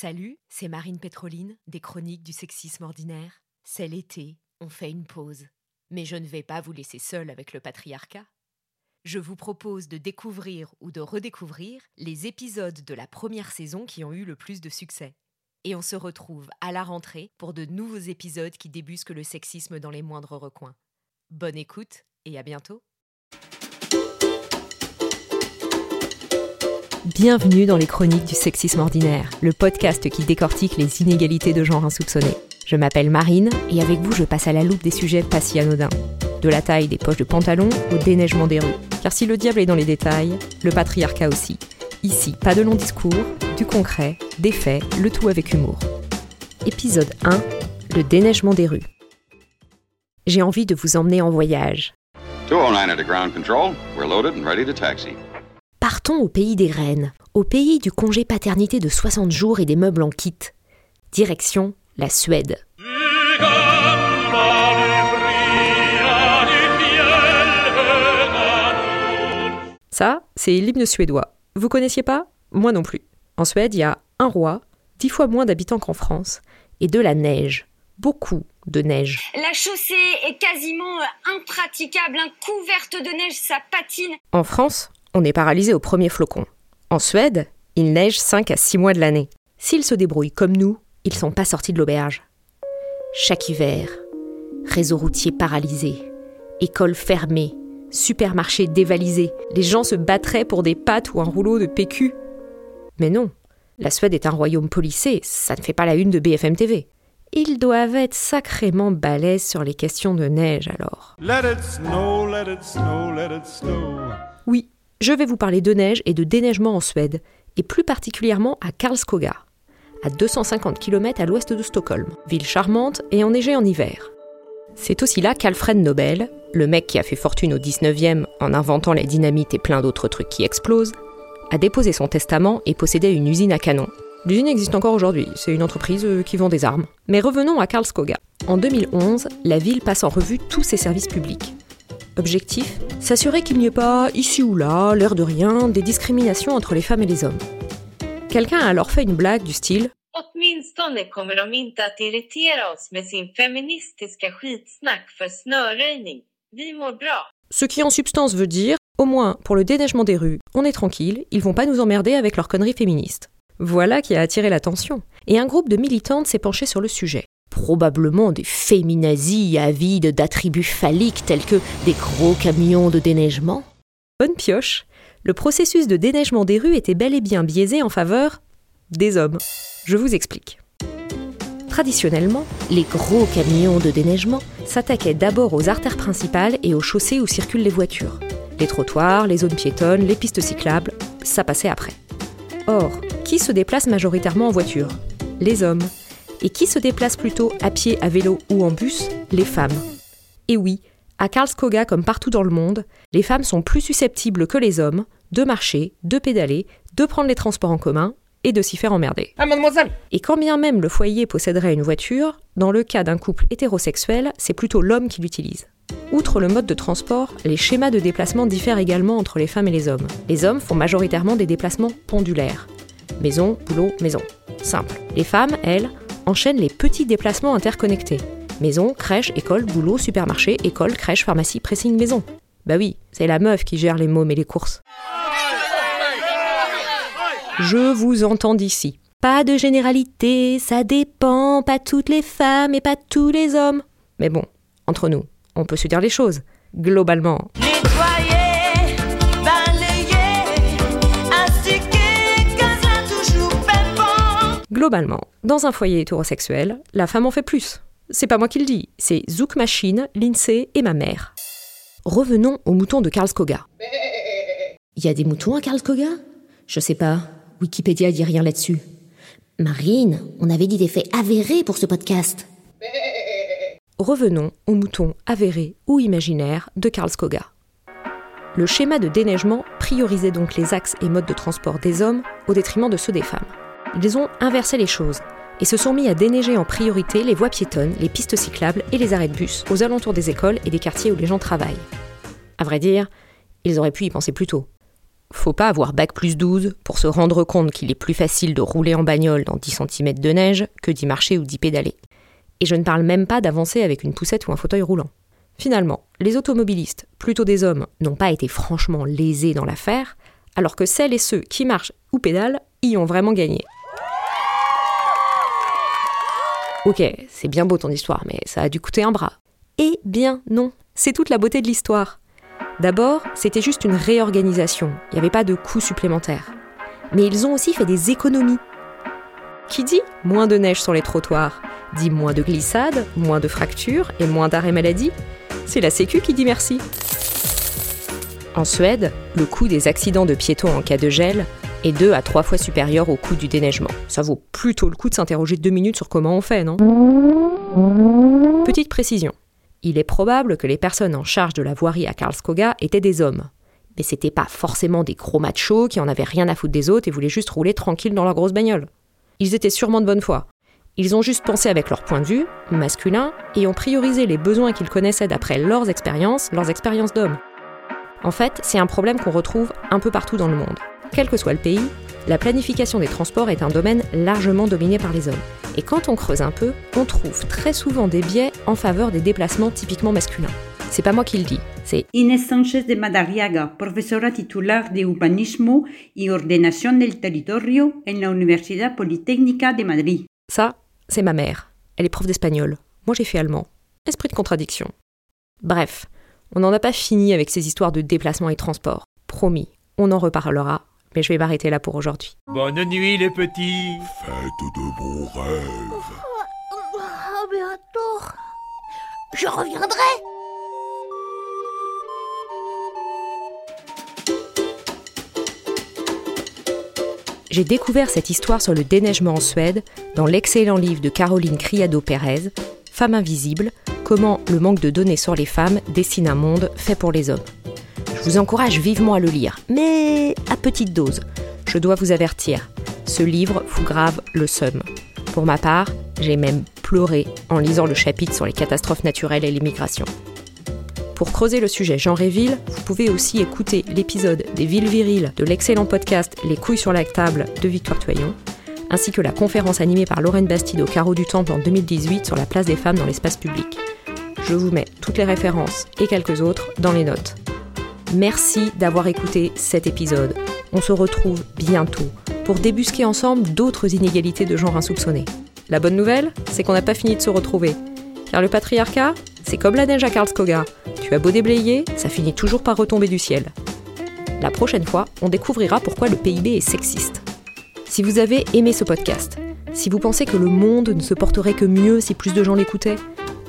Salut, c'est Marine Pétroline, des Chroniques du sexisme ordinaire. C'est l'été, on fait une pause. Mais je ne vais pas vous laisser seul avec le patriarcat. Je vous propose de découvrir ou de redécouvrir les épisodes de la première saison qui ont eu le plus de succès. Et on se retrouve à la rentrée pour de nouveaux épisodes qui débusquent le sexisme dans les moindres recoins. Bonne écoute et à bientôt. Bienvenue dans les chroniques du sexisme ordinaire, le podcast qui décortique les inégalités de genre insoupçonnées. Je m'appelle Marine et avec vous je passe à la loupe des sujets pas si anodins. De la taille des poches de pantalon au déneigement des rues. Car si le diable est dans les détails, le patriarcat aussi. Ici, pas de long discours, du concret, des faits, le tout avec humour. Épisode 1 Le déneigement des rues. J'ai envie de vous emmener en voyage. 209 at ground control. We're loaded and ready to taxi. Partons au pays des reines, au pays du congé paternité de 60 jours et des meubles en kit. Direction la Suède. Ça, c'est l'hymne suédois. Vous connaissiez pas? Moi non plus. En Suède, il y a un roi, dix fois moins d'habitants qu'en France, et de la neige. Beaucoup de neige. La chaussée est quasiment euh, impraticable, hein, couverte de neige, ça patine. En France, on est paralysé au premier flocon. En Suède, il neige 5 à 6 mois de l'année. S'ils se débrouillent comme nous, ils sont pas sortis de l'auberge. Chaque hiver, réseau routier paralysé, école fermée, supermarché dévalisé, les gens se battraient pour des pâtes ou un rouleau de PQ. Mais non, la Suède est un royaume policé, ça ne fait pas la une de BFM TV. Ils doivent être sacrément balèzes sur les questions de neige alors. let it snow, let it snow, let it snow. Oui, je vais vous parler de neige et de déneigement en Suède, et plus particulièrement à Karlskoga, à 250 km à l'ouest de Stockholm, ville charmante et enneigée en hiver. C'est aussi là qu'Alfred Nobel, le mec qui a fait fortune au 19e en inventant les dynamites et plein d'autres trucs qui explosent, a déposé son testament et possédait une usine à canon. L'usine existe encore aujourd'hui, c'est une entreprise euh, qui vend des armes. Mais revenons à Karlskoga. En 2011, la ville passe en revue tous ses services publics. Objectif S'assurer qu'il n'y ait pas, ici ou là, l'air de rien, des discriminations entre les femmes et les hommes. Quelqu'un a alors fait une blague du style. Ce qui en substance veut dire, au moins pour le déneigement des rues, on est tranquille, ils vont pas nous emmerder avec leurs conneries féministes. Voilà qui a attiré l'attention. Et un groupe de militantes s'est penché sur le sujet. Probablement des féminazis avides d'attributs phalliques tels que des gros camions de déneigement. Bonne pioche, le processus de déneigement des rues était bel et bien biaisé en faveur des hommes. Je vous explique. Traditionnellement, les gros camions de déneigement s'attaquaient d'abord aux artères principales et aux chaussées où circulent les voitures. Les trottoirs, les zones piétonnes, les pistes cyclables, ça passait après. Or, qui se déplace majoritairement en voiture? Les hommes. Et qui se déplace plutôt à pied, à vélo ou en bus? Les femmes. Et oui, à Karlskoga comme partout dans le monde, les femmes sont plus susceptibles que les hommes de marcher, de pédaler, de prendre les transports en commun et de s'y faire emmerder. Ah, mademoiselle Et quand bien même le foyer posséderait une voiture, dans le cas d'un couple hétérosexuel, c'est plutôt l'homme qui l'utilise. Outre le mode de transport, les schémas de déplacement diffèrent également entre les femmes et les hommes. Les hommes font majoritairement des déplacements pendulaires. Maison, boulot, maison. Simple. Les femmes, elles, enchaînent les petits déplacements interconnectés. Maison, crèche, école, boulot, supermarché, école, crèche, pharmacie, pressing, maison. Bah oui, c'est la meuf qui gère les mômes et les courses. Je vous entends d'ici. Pas de généralité, ça dépend, pas toutes les femmes et pas tous les hommes. Mais bon, entre nous, on peut se dire les choses. Globalement, globalement, dans un foyer hétérosexuel, la femme en fait plus. C'est pas moi qui le dis, c'est Zouk Machine, l'INSEE et ma mère. Revenons aux moutons de Karlskoga. Il y a des moutons à Karlskoga Je sais pas. Wikipédia dit rien là-dessus. Marine, on avait dit des faits avérés pour ce podcast. Revenons aux moutons avérés ou imaginaires de Karl Skoga. Le schéma de déneigement priorisait donc les axes et modes de transport des hommes au détriment de ceux des femmes. Ils ont inversé les choses et se sont mis à déneiger en priorité les voies piétonnes, les pistes cyclables et les arrêts de bus aux alentours des écoles et des quartiers où les gens travaillent. À vrai dire, ils auraient pu y penser plus tôt. Faut pas avoir bac plus 12 pour se rendre compte qu'il est plus facile de rouler en bagnole dans 10 cm de neige que d'y marcher ou d'y pédaler. Et je ne parle même pas d'avancer avec une poussette ou un fauteuil roulant. Finalement, les automobilistes, plutôt des hommes, n'ont pas été franchement lésés dans l'affaire, alors que celles et ceux qui marchent ou pédalent y ont vraiment gagné. Ok, c'est bien beau ton histoire, mais ça a dû coûter un bras. Eh bien non, c'est toute la beauté de l'histoire. D'abord, c'était juste une réorganisation, il n'y avait pas de coûts supplémentaires. Mais ils ont aussi fait des économies. Qui dit moins de neige sur les trottoirs dit moins de glissades, moins de fractures et moins d'arrêts maladie. C'est la Sécu qui dit merci. En Suède, le coût des accidents de piétons en cas de gel est deux à trois fois supérieur au coût du déneigement. Ça vaut plutôt le coup de s'interroger deux minutes sur comment on fait, non? Petite précision. Il est probable que les personnes en charge de la voirie à Karlskoga étaient des hommes. Mais c'était pas forcément des gros machos qui en avaient rien à foutre des autres et voulaient juste rouler tranquille dans leur grosse bagnole. Ils étaient sûrement de bonne foi. Ils ont juste pensé avec leur point de vue, masculin, et ont priorisé les besoins qu'ils connaissaient d'après leurs expériences, leurs expériences d'hommes. En fait, c'est un problème qu'on retrouve un peu partout dans le monde. Quel que soit le pays, la planification des transports est un domaine largement dominé par les hommes. Et quand on creuse un peu, on trouve très souvent des biais en faveur des déplacements typiquement masculins. C'est pas moi qui le dis, c'est Inés Sánchez de Madariaga, profesora titular de Urbanismo y Ordenación del Territorio en la Universidad Politécnica de Madrid. Ça, c'est ma mère. Elle est prof d'espagnol. Moi, j'ai fait allemand. Esprit de contradiction. Bref, on n'en a pas fini avec ces histoires de déplacement et transport. Promis, on en reparlera, mais je vais m'arrêter là pour aujourd'hui. Bonne nuit les petits Faites de bons rêves À bientôt Je reviendrai J'ai découvert cette histoire sur le déneigement en Suède dans l'excellent livre de Caroline Criado Pérez, Femme invisible, comment le manque de données sur les femmes dessine un monde fait pour les hommes. Je vous encourage vivement à le lire, mais à petite dose. Je dois vous avertir, ce livre vous grave le seum. Pour ma part, j'ai même pleuré en lisant le chapitre sur les catastrophes naturelles et l'immigration. Pour creuser le sujet Jean Réville, vous pouvez aussi écouter l'épisode des villes viriles de l'excellent podcast Les couilles sur la table de Victoire Toyon, ainsi que la conférence animée par Lorraine Bastide au Carreau du Temple en 2018 sur la place des femmes dans l'espace public. Je vous mets toutes les références et quelques autres dans les notes. Merci d'avoir écouté cet épisode. On se retrouve bientôt pour débusquer ensemble d'autres inégalités de genre insoupçonnées. La bonne nouvelle, c'est qu'on n'a pas fini de se retrouver. Car le patriarcat, c'est comme la neige à Karlskoga. Tu as beau déblayer, ça finit toujours par retomber du ciel. La prochaine fois, on découvrira pourquoi le PIB est sexiste. Si vous avez aimé ce podcast, si vous pensez que le monde ne se porterait que mieux si plus de gens l'écoutaient,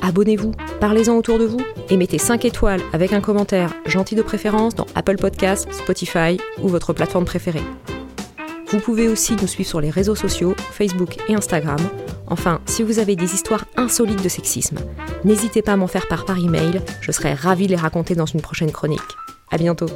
abonnez-vous, parlez-en autour de vous et mettez 5 étoiles avec un commentaire gentil de préférence dans Apple Podcasts, Spotify ou votre plateforme préférée. Vous pouvez aussi nous suivre sur les réseaux sociaux, Facebook et Instagram. Enfin, si vous avez des histoires insolites de sexisme, n'hésitez pas à m'en faire part par email, je serai ravie de les raconter dans une prochaine chronique. À bientôt.